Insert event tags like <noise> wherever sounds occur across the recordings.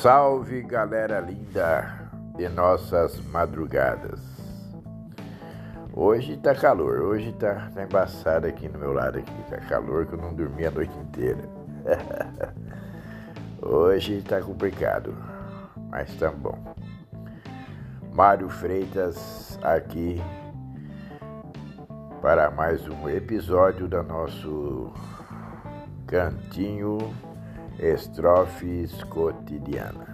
Salve galera linda de nossas madrugadas. Hoje tá calor, hoje tá, tá embaçado aqui no meu lado aqui, tá calor que eu não dormi a noite inteira. <laughs> hoje tá complicado, mas tá bom. Mário Freitas aqui para mais um episódio do nosso cantinho Estrofes cotidiana.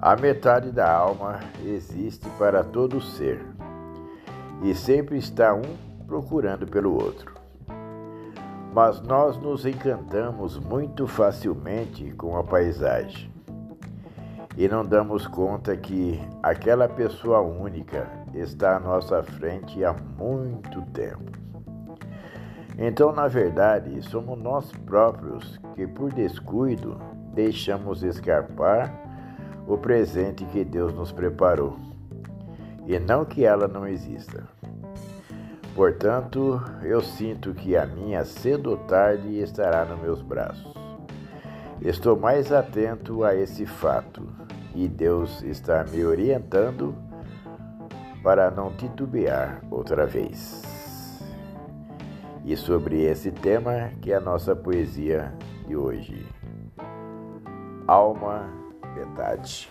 A metade da alma existe para todo ser e sempre está um procurando pelo outro. Mas nós nos encantamos muito facilmente com a paisagem e não damos conta que aquela pessoa única está à nossa frente há muito tempo. Então, na verdade, somos nós próprios que, por descuido, deixamos escapar o presente que Deus nos preparou, e não que ela não exista. Portanto, eu sinto que a minha cedo ou tarde estará nos meus braços. Estou mais atento a esse fato e Deus está me orientando para não titubear outra vez. E sobre esse tema que é a nossa poesia de hoje. Alma metade.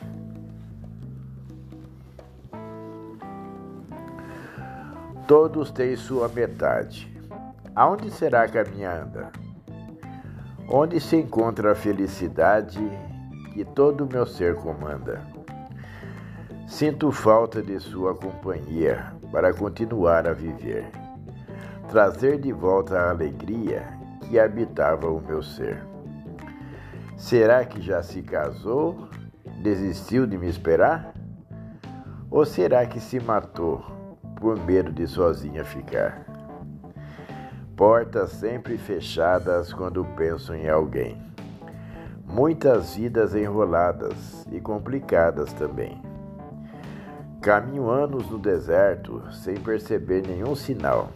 Todos têm sua metade. Aonde será que a minha anda? Onde se encontra a felicidade que todo o meu ser comanda? Sinto falta de sua companhia para continuar a viver trazer de volta a alegria que habitava o meu ser. Será que já se casou? Desistiu de me esperar? Ou será que se matou por medo de sozinha ficar? Portas sempre fechadas quando penso em alguém. Muitas vidas enroladas e complicadas também. Caminho anos no deserto sem perceber nenhum sinal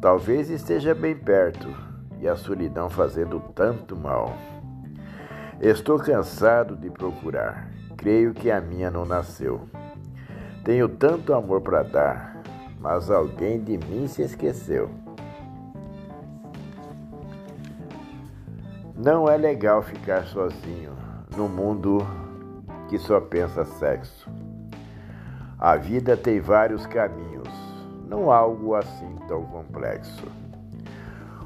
Talvez esteja bem perto e a solidão fazendo tanto mal. Estou cansado de procurar, creio que a minha não nasceu. Tenho tanto amor para dar, mas alguém de mim se esqueceu. Não é legal ficar sozinho no mundo que só pensa sexo. A vida tem vários caminhos não algo assim tão complexo.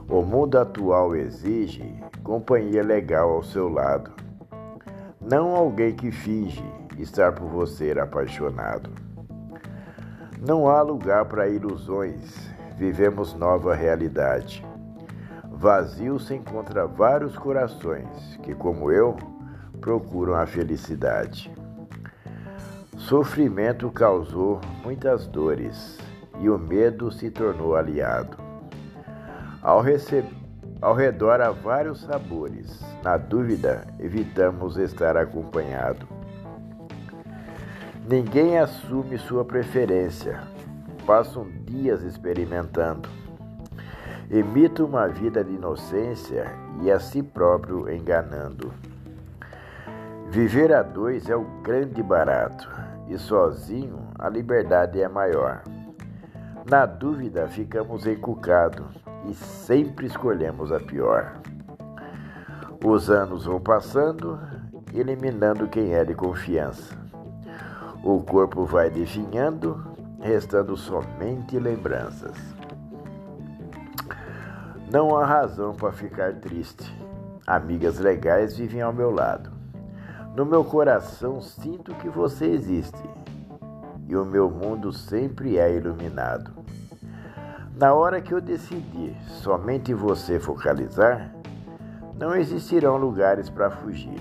O mundo atual exige companhia legal ao seu lado, não alguém que finge estar por você apaixonado. Não há lugar para ilusões, vivemos nova realidade. Vazio se encontra vários corações que, como eu, procuram a felicidade. Sofrimento causou muitas dores e o medo se tornou aliado. Ao, ao redor há vários sabores. Na dúvida, evitamos estar acompanhado. Ninguém assume sua preferência. Passam dias experimentando. Imita uma vida de inocência e a si próprio enganando. Viver a dois é o grande barato, e sozinho a liberdade é maior. Na dúvida, ficamos encucados e sempre escolhemos a pior. Os anos vão passando, eliminando quem é de confiança. O corpo vai definhando, restando somente lembranças. Não há razão para ficar triste. Amigas legais vivem ao meu lado. No meu coração sinto que você existe e o meu mundo sempre é iluminado. Na hora que eu decidir somente você focalizar, não existirão lugares para fugir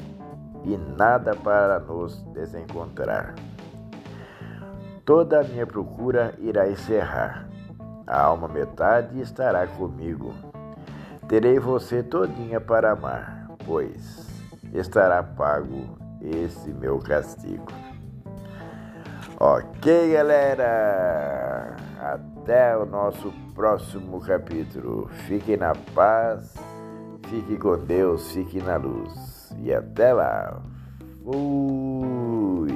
e nada para nos desencontrar. Toda a minha procura irá encerrar. A alma metade estará comigo. Terei você todinha para amar, pois estará pago esse meu castigo. Ok, galera? Até o nosso próximo capítulo. Fiquem na paz, Fique com Deus, fique na luz. E até lá. Fui.